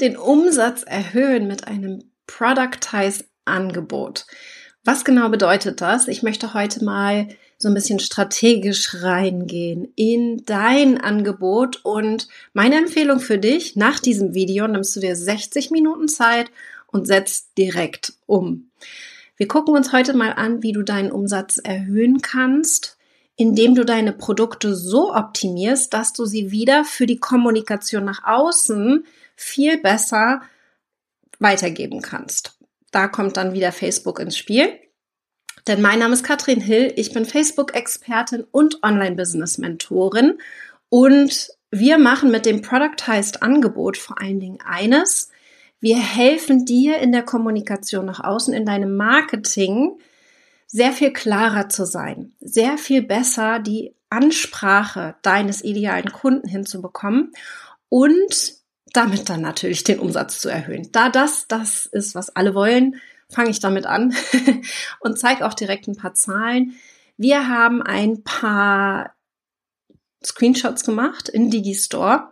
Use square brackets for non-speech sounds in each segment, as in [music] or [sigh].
den Umsatz erhöhen mit einem Productize Angebot. Was genau bedeutet das? Ich möchte heute mal so ein bisschen strategisch reingehen in dein Angebot und meine Empfehlung für dich nach diesem Video nimmst du dir 60 Minuten Zeit und setzt direkt um. Wir gucken uns heute mal an, wie du deinen Umsatz erhöhen kannst, indem du deine Produkte so optimierst, dass du sie wieder für die Kommunikation nach außen viel besser weitergeben kannst. Da kommt dann wieder Facebook ins Spiel. Denn mein Name ist Katrin Hill, ich bin Facebook-Expertin und Online-Business-Mentorin und wir machen mit dem Productized Angebot vor allen Dingen eines. Wir helfen dir in der Kommunikation nach außen, in deinem Marketing sehr viel klarer zu sein, sehr viel besser die Ansprache deines idealen Kunden hinzubekommen und damit dann natürlich den Umsatz zu erhöhen. Da das das ist, was alle wollen, fange ich damit an [laughs] und zeige auch direkt ein paar Zahlen. Wir haben ein paar Screenshots gemacht in Digistore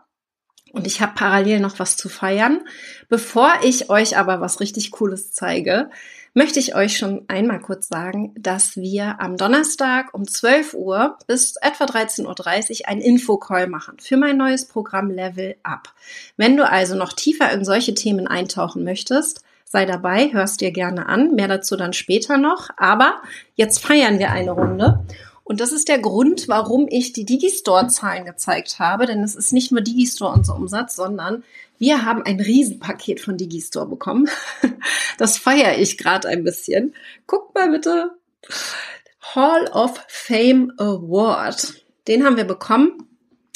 und ich habe parallel noch was zu feiern. Bevor ich euch aber was richtig Cooles zeige, möchte ich euch schon einmal kurz sagen, dass wir am Donnerstag um 12 Uhr bis etwa 13.30 Uhr einen Infocall machen für mein neues Programm Level Up. Wenn du also noch tiefer in solche Themen eintauchen möchtest, sei dabei, hörst dir gerne an. Mehr dazu dann später noch. Aber jetzt feiern wir eine Runde. Und das ist der Grund, warum ich die Digistore-Zahlen gezeigt habe. Denn es ist nicht nur Digistore unser Umsatz, sondern wir haben ein Riesenpaket von Digistore bekommen. [laughs] Das feiere ich gerade ein bisschen. Guckt mal bitte. Hall of Fame Award. Den haben wir bekommen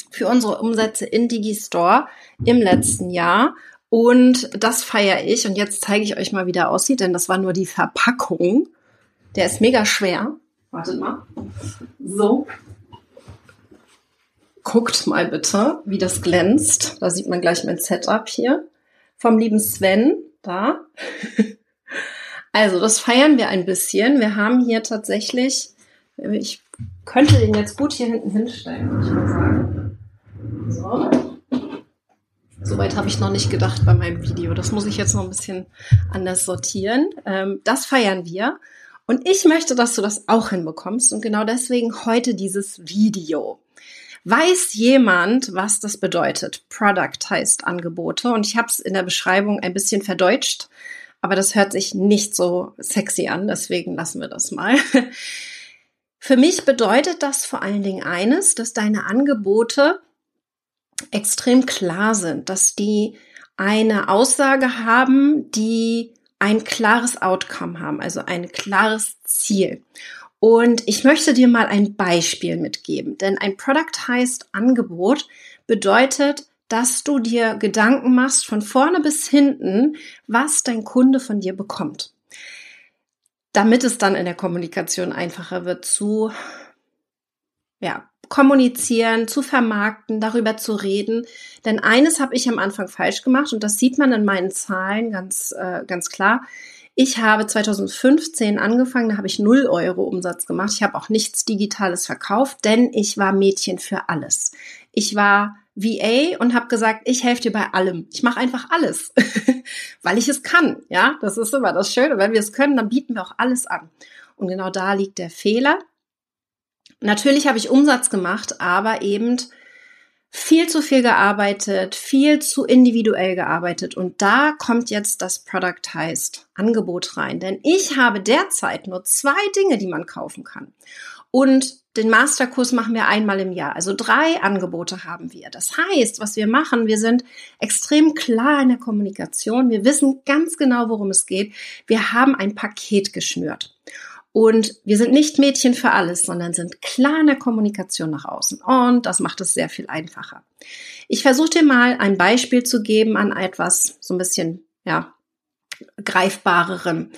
für unsere Umsätze in Digistore im letzten Jahr. Und das feiere ich. Und jetzt zeige ich euch mal, wie der aussieht, denn das war nur die Verpackung. Der ist mega schwer. Wartet mal. So. Guckt mal bitte, wie das glänzt. Da sieht man gleich mein Setup hier. Vom lieben Sven. Da. Also, das feiern wir ein bisschen. Wir haben hier tatsächlich, ich könnte den jetzt gut hier hinten hinstellen, würde ich mal sagen. So. Soweit habe ich noch nicht gedacht bei meinem Video. Das muss ich jetzt noch ein bisschen anders sortieren. Ähm, das feiern wir. Und ich möchte, dass du das auch hinbekommst. Und genau deswegen heute dieses Video. Weiß jemand, was das bedeutet? Product heißt Angebote. Und ich habe es in der Beschreibung ein bisschen verdeutscht. Aber das hört sich nicht so sexy an. Deswegen lassen wir das mal. [laughs] Für mich bedeutet das vor allen Dingen eines, dass deine Angebote extrem klar sind, dass die eine Aussage haben, die ein klares Outcome haben, also ein klares Ziel. Und ich möchte dir mal ein Beispiel mitgeben, denn ein Product heißt Angebot bedeutet, dass du dir Gedanken machst von vorne bis hinten, was dein Kunde von dir bekommt. Damit es dann in der Kommunikation einfacher wird zu, ja, kommunizieren, zu vermarkten, darüber zu reden. Denn eines habe ich am Anfang falsch gemacht und das sieht man in meinen Zahlen ganz, äh, ganz klar. Ich habe 2015 angefangen, da habe ich 0 Euro Umsatz gemacht. Ich habe auch nichts Digitales verkauft, denn ich war Mädchen für alles. Ich war VA und habe gesagt, ich helfe dir bei allem. Ich mache einfach alles, [laughs] weil ich es kann. Ja, das ist immer das Schöne. Wenn wir es können, dann bieten wir auch alles an. Und genau da liegt der Fehler. Natürlich habe ich Umsatz gemacht, aber eben viel zu viel gearbeitet, viel zu individuell gearbeitet. Und da kommt jetzt das Productized Angebot rein. Denn ich habe derzeit nur zwei Dinge, die man kaufen kann. Und den Masterkurs machen wir einmal im Jahr. Also drei Angebote haben wir. Das heißt, was wir machen, wir sind extrem klar in der Kommunikation. Wir wissen ganz genau, worum es geht. Wir haben ein Paket geschnürt. Und wir sind nicht Mädchen für alles, sondern sind klar in der Kommunikation nach außen. Und das macht es sehr viel einfacher. Ich versuche dir mal ein Beispiel zu geben an etwas so ein bisschen, ja, greifbarerem.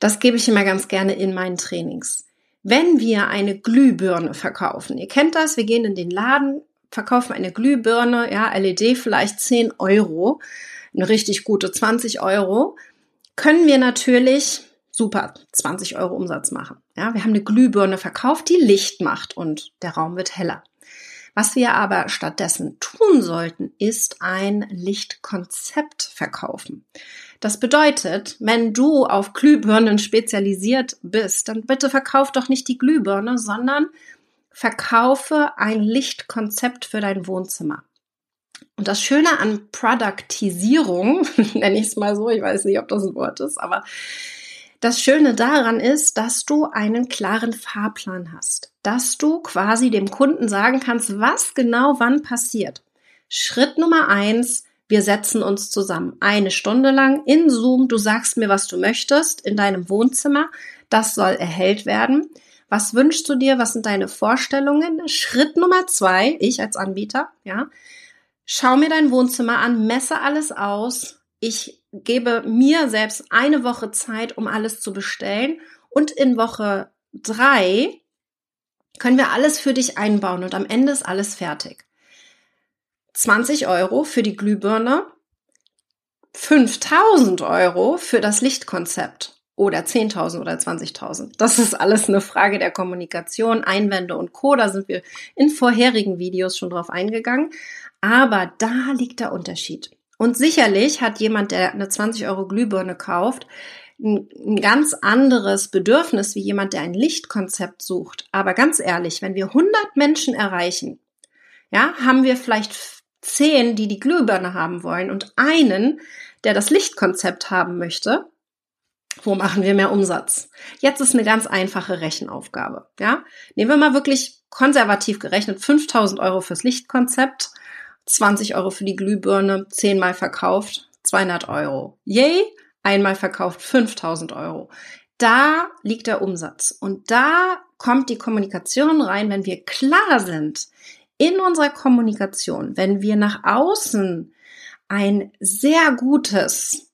Das gebe ich immer ganz gerne in meinen Trainings. Wenn wir eine Glühbirne verkaufen, ihr kennt das, wir gehen in den Laden, verkaufen eine Glühbirne, ja, LED vielleicht 10 Euro, eine richtig gute 20 Euro, können wir natürlich super 20 Euro Umsatz machen. Ja, wir haben eine Glühbirne verkauft, die Licht macht und der Raum wird heller. Was wir aber stattdessen tun sollten, ist ein Lichtkonzept verkaufen. Das bedeutet, wenn du auf Glühbirnen spezialisiert bist, dann bitte verkauf doch nicht die Glühbirne, sondern verkaufe ein Lichtkonzept für dein Wohnzimmer. Und das Schöne an Produktisierung, [laughs] nenne ich es mal so, ich weiß nicht, ob das ein Wort ist, aber das Schöne daran ist, dass du einen klaren Fahrplan hast, dass du quasi dem Kunden sagen kannst, was genau wann passiert. Schritt Nummer eins, wir setzen uns zusammen eine Stunde lang in Zoom. Du sagst mir, was du möchtest in deinem Wohnzimmer. Das soll erhellt werden. Was wünschst du dir? Was sind deine Vorstellungen? Schritt Nummer zwei, ich als Anbieter, ja. Schau mir dein Wohnzimmer an, messe alles aus. Ich gebe mir selbst eine Woche Zeit, um alles zu bestellen. Und in Woche drei können wir alles für dich einbauen und am Ende ist alles fertig. 20 Euro für die Glühbirne, 5000 Euro für das Lichtkonzept oder 10.000 oder 20.000. Das ist alles eine Frage der Kommunikation, Einwände und Co. Da sind wir in vorherigen Videos schon drauf eingegangen. Aber da liegt der Unterschied. Und sicherlich hat jemand, der eine 20 Euro Glühbirne kauft, ein, ganz anderes Bedürfnis wie jemand, der ein Lichtkonzept sucht. Aber ganz ehrlich, wenn wir 100 Menschen erreichen, ja, haben wir vielleicht 10, die die Glühbirne haben wollen und einen, der das Lichtkonzept haben möchte. Wo machen wir mehr Umsatz? Jetzt ist eine ganz einfache Rechenaufgabe. Ja, nehmen wir mal wirklich konservativ gerechnet 5000 Euro fürs Lichtkonzept 20 Euro für die Glühbirne, zehnmal verkauft, 200 Euro. Yay, einmal verkauft, 5000 Euro. Da liegt der Umsatz. Und da kommt die Kommunikation rein, wenn wir klar sind in unserer Kommunikation, wenn wir nach außen ein sehr gutes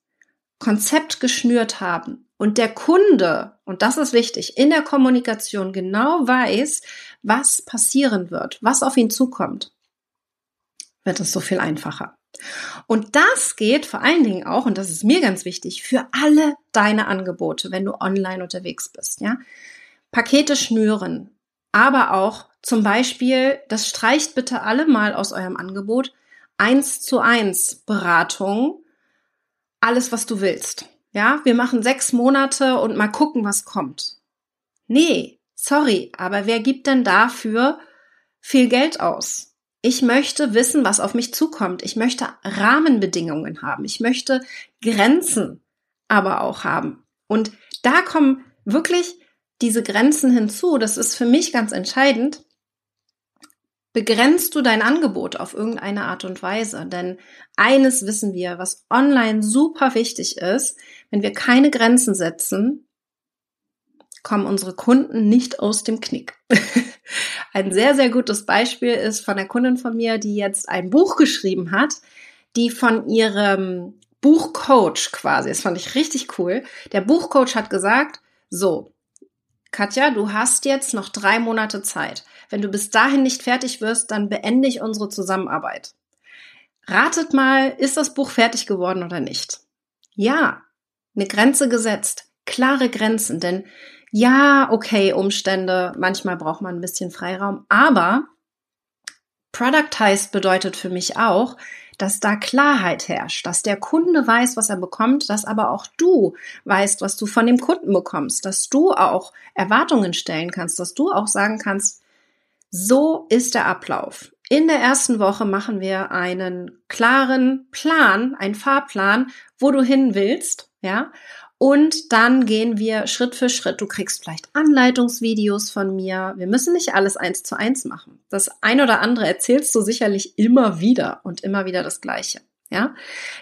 Konzept geschnürt haben und der Kunde, und das ist wichtig, in der Kommunikation genau weiß, was passieren wird, was auf ihn zukommt, wird es so viel einfacher. Und das geht vor allen Dingen auch, und das ist mir ganz wichtig, für alle deine Angebote, wenn du online unterwegs bist, ja. Pakete schnüren, aber auch zum Beispiel, das streicht bitte alle mal aus eurem Angebot, eins zu eins Beratung, alles, was du willst. Ja, wir machen sechs Monate und mal gucken, was kommt. Nee, sorry, aber wer gibt denn dafür viel Geld aus? Ich möchte wissen, was auf mich zukommt. Ich möchte Rahmenbedingungen haben. Ich möchte Grenzen aber auch haben. Und da kommen wirklich diese Grenzen hinzu. Das ist für mich ganz entscheidend. Begrenzt du dein Angebot auf irgendeine Art und Weise? Denn eines wissen wir, was online super wichtig ist, wenn wir keine Grenzen setzen, kommen unsere Kunden nicht aus dem Knick. [laughs] Ein sehr, sehr gutes Beispiel ist von einer Kundin von mir, die jetzt ein Buch geschrieben hat, die von ihrem Buchcoach quasi, das fand ich richtig cool. Der Buchcoach hat gesagt, so, Katja, du hast jetzt noch drei Monate Zeit. Wenn du bis dahin nicht fertig wirst, dann beende ich unsere Zusammenarbeit. Ratet mal, ist das Buch fertig geworden oder nicht? Ja, eine Grenze gesetzt, klare Grenzen, denn ja, okay, Umstände, manchmal braucht man ein bisschen Freiraum, aber Productized bedeutet für mich auch, dass da Klarheit herrscht, dass der Kunde weiß, was er bekommt, dass aber auch du weißt, was du von dem Kunden bekommst, dass du auch Erwartungen stellen kannst, dass du auch sagen kannst, so ist der Ablauf. In der ersten Woche machen wir einen klaren Plan, einen Fahrplan, wo du hin willst, ja, und dann gehen wir Schritt für Schritt. Du kriegst vielleicht Anleitungsvideos von mir. Wir müssen nicht alles eins zu eins machen. Das ein oder andere erzählst du sicherlich immer wieder und immer wieder das Gleiche. Ja?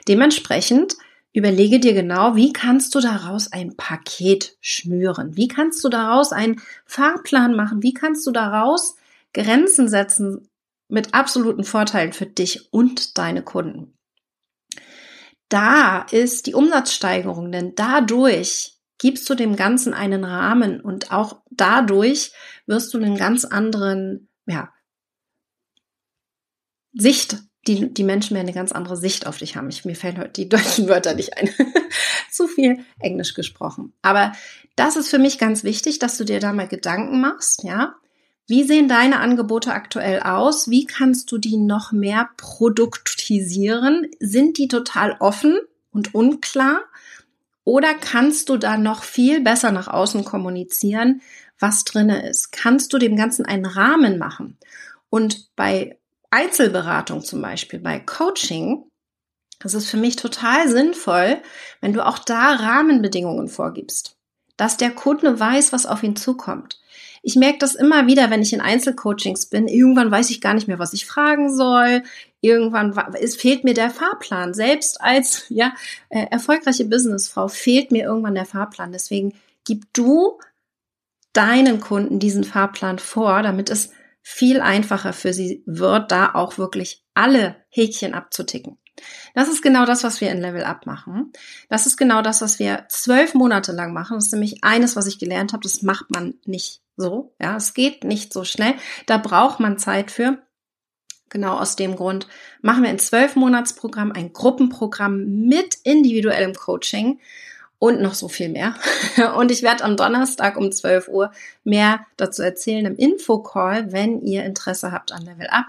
Dementsprechend überlege dir genau, wie kannst du daraus ein Paket schnüren? Wie kannst du daraus einen Fahrplan machen? Wie kannst du daraus Grenzen setzen mit absoluten Vorteilen für dich und deine Kunden? Da ist die Umsatzsteigerung, denn dadurch gibst du dem Ganzen einen Rahmen und auch dadurch wirst du einen ganz anderen, ja, Sicht, die, die Menschen werden eine ganz andere Sicht auf dich haben. Ich, mir fällen heute die [laughs] deutschen Wörter nicht ein. [laughs] Zu viel Englisch gesprochen. Aber das ist für mich ganz wichtig, dass du dir da mal Gedanken machst, ja. Wie sehen deine Angebote aktuell aus? Wie kannst du die noch mehr produktisieren? Sind die total offen und unklar? Oder kannst du da noch viel besser nach außen kommunizieren, was drinne ist? Kannst du dem Ganzen einen Rahmen machen? Und bei Einzelberatung zum Beispiel, bei Coaching, das ist für mich total sinnvoll, wenn du auch da Rahmenbedingungen vorgibst, dass der Kunde weiß, was auf ihn zukommt. Ich merke das immer wieder, wenn ich in Einzelcoachings bin. Irgendwann weiß ich gar nicht mehr, was ich fragen soll. Irgendwann es fehlt mir der Fahrplan. Selbst als [laughs] ja äh, erfolgreiche Businessfrau fehlt mir irgendwann der Fahrplan. Deswegen gib du deinen Kunden diesen Fahrplan vor, damit es viel einfacher für sie wird, da auch wirklich alle Häkchen abzuticken. Das ist genau das, was wir in Level Up machen. Das ist genau das, was wir zwölf Monate lang machen. Das ist nämlich eines, was ich gelernt habe. Das macht man nicht so. Ja, es geht nicht so schnell. Da braucht man Zeit für. Genau aus dem Grund machen wir ein zwölf Monatsprogramm, ein Gruppenprogramm mit individuellem Coaching und noch so viel mehr. [laughs] Und ich werde am Donnerstag um 12 Uhr mehr dazu erzählen im Infocall, wenn ihr Interesse habt an Level Up.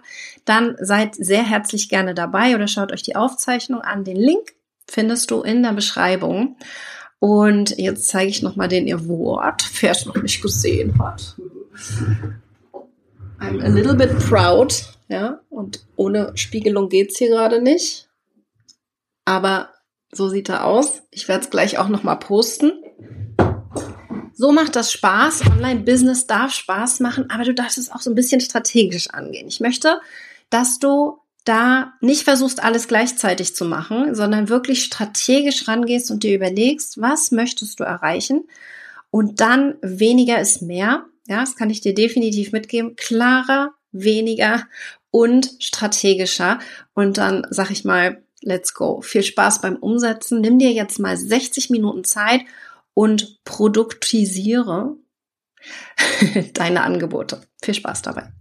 Dann seid sehr herzlich gerne dabei oder schaut euch die Aufzeichnung an. Den Link findest du in der Beschreibung. Und jetzt zeige ich nochmal den Award, wer es noch nicht gesehen hat. I'm a little bit proud, ja, und ohne Spiegelung geht's hier gerade nicht. Aber so sieht er aus. Ich werde es gleich auch nochmal posten. So macht das Spaß. Online-Business darf Spaß machen, aber du darfst es auch so ein bisschen strategisch angehen. Ich möchte, dass du da nicht versuchst, alles gleichzeitig zu machen, sondern wirklich strategisch rangehst und dir überlegst, was möchtest du erreichen? Und dann weniger ist mehr. Ja, das kann ich dir definitiv mitgeben. Klarer, weniger und strategischer. Und dann sag ich mal, let's go. Viel Spaß beim Umsetzen. Nimm dir jetzt mal 60 Minuten Zeit und produktisiere [laughs] deine Angebote. Viel Spaß dabei.